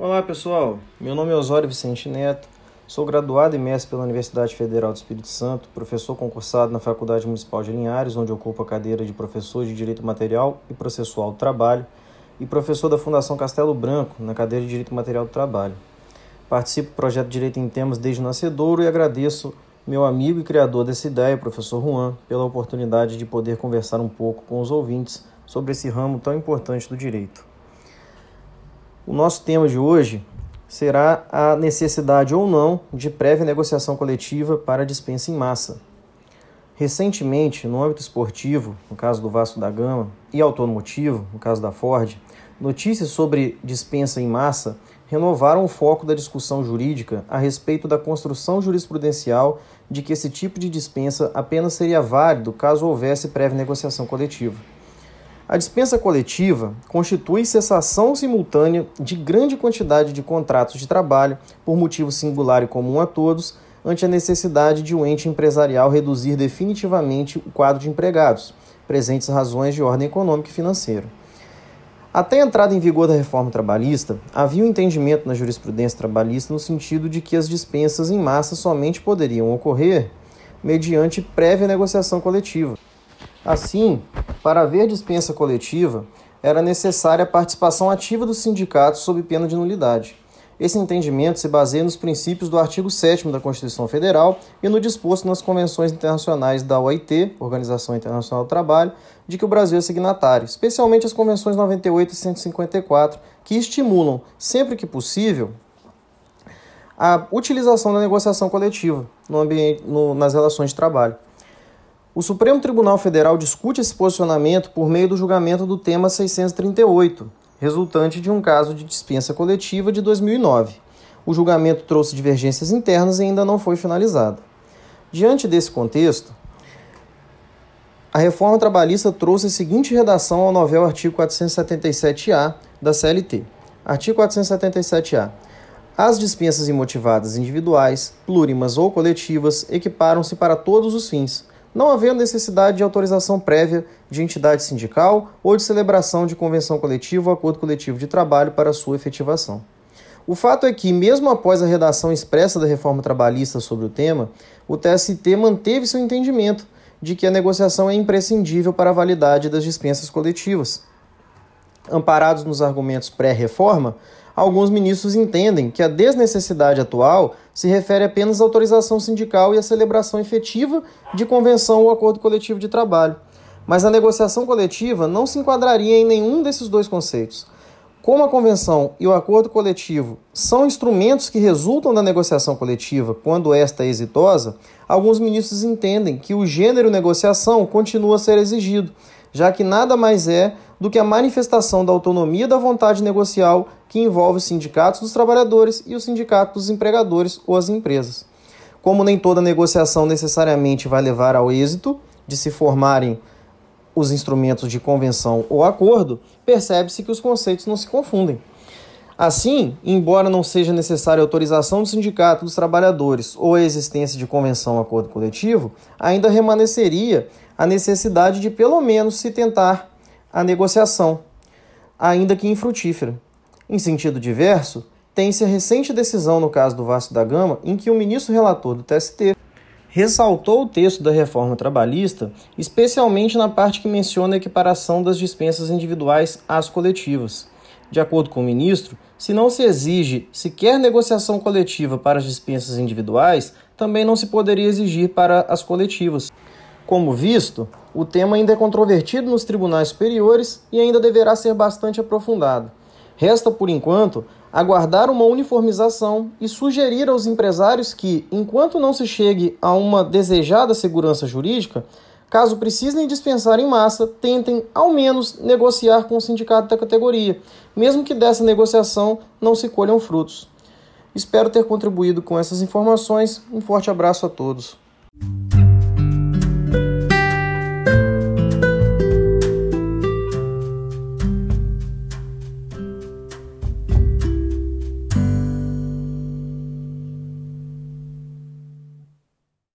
Olá pessoal, meu nome é Osório Vicente Neto, sou graduado e mestre pela Universidade Federal do Espírito Santo, professor concursado na Faculdade Municipal de Linhares, onde ocupo a cadeira de professor de Direito Material e Processual do Trabalho, e professor da Fundação Castelo Branco, na cadeira de Direito Material do Trabalho. Participo do projeto Direito em Temas desde o nascedouro e agradeço meu amigo e criador dessa ideia, professor Juan, pela oportunidade de poder conversar um pouco com os ouvintes sobre esse ramo tão importante do direito. O nosso tema de hoje será a necessidade ou não de prévia negociação coletiva para dispensa em massa. Recentemente, no âmbito esportivo, no caso do Vasco da Gama, e automotivo, no caso da Ford, notícias sobre dispensa em massa renovaram o foco da discussão jurídica a respeito da construção jurisprudencial de que esse tipo de dispensa apenas seria válido caso houvesse prévia negociação coletiva. A dispensa coletiva constitui cessação simultânea de grande quantidade de contratos de trabalho por motivo singular e comum a todos, ante a necessidade de um ente empresarial reduzir definitivamente o quadro de empregados, presentes razões de ordem econômica e financeira. Até a entrada em vigor da reforma trabalhista, havia um entendimento na jurisprudência trabalhista no sentido de que as dispensas em massa somente poderiam ocorrer mediante prévia negociação coletiva. Assim, para haver dispensa coletiva, era necessária a participação ativa dos sindicatos sob pena de nulidade. Esse entendimento se baseia nos princípios do artigo 7 da Constituição Federal e no disposto nas convenções internacionais da OIT, Organização Internacional do Trabalho, de que o Brasil é signatário, especialmente as convenções 98 e 154, que estimulam, sempre que possível, a utilização da negociação coletiva no ambiente, no, nas relações de trabalho. O Supremo Tribunal Federal discute esse posicionamento por meio do julgamento do tema 638, resultante de um caso de dispensa coletiva de 2009. O julgamento trouxe divergências internas e ainda não foi finalizado. Diante desse contexto, a reforma trabalhista trouxe a seguinte redação ao novel artigo 477-A da CLT. Artigo 477-A. As dispensas imotivadas individuais, plurimas ou coletivas equiparam-se para todos os fins, não havendo necessidade de autorização prévia de entidade sindical ou de celebração de convenção coletiva ou acordo coletivo de trabalho para sua efetivação. O fato é que, mesmo após a redação expressa da reforma trabalhista sobre o tema, o TST manteve seu entendimento de que a negociação é imprescindível para a validade das dispensas coletivas. Amparados nos argumentos pré-reforma, alguns ministros entendem que a desnecessidade atual se refere apenas à autorização sindical e à celebração efetiva de convenção ou acordo coletivo de trabalho. Mas a negociação coletiva não se enquadraria em nenhum desses dois conceitos. Como a convenção e o acordo coletivo são instrumentos que resultam da negociação coletiva quando esta é exitosa, alguns ministros entendem que o gênero negociação continua a ser exigido, já que nada mais é do que a manifestação da autonomia da vontade negocial que envolve os sindicatos dos trabalhadores e os sindicatos dos empregadores ou as empresas. Como nem toda negociação necessariamente vai levar ao êxito de se formarem os instrumentos de convenção ou acordo, percebe-se que os conceitos não se confundem. Assim, embora não seja necessária autorização do sindicato dos trabalhadores ou a existência de convenção ou acordo coletivo, ainda remanesceria a necessidade de pelo menos se tentar a negociação, ainda que infrutífera. Em sentido diverso, tem-se a recente decisão no caso do Vasco da Gama, em que o ministro relator do TST ressaltou o texto da reforma trabalhista, especialmente na parte que menciona a equiparação das dispensas individuais às coletivas. De acordo com o ministro, se não se exige sequer negociação coletiva para as dispensas individuais, também não se poderia exigir para as coletivas. Como visto, o tema ainda é controvertido nos tribunais superiores e ainda deverá ser bastante aprofundado. Resta, por enquanto, aguardar uma uniformização e sugerir aos empresários que, enquanto não se chegue a uma desejada segurança jurídica, caso precisem dispensar em massa, tentem ao menos negociar com o sindicato da categoria, mesmo que dessa negociação não se colham frutos. Espero ter contribuído com essas informações. Um forte abraço a todos.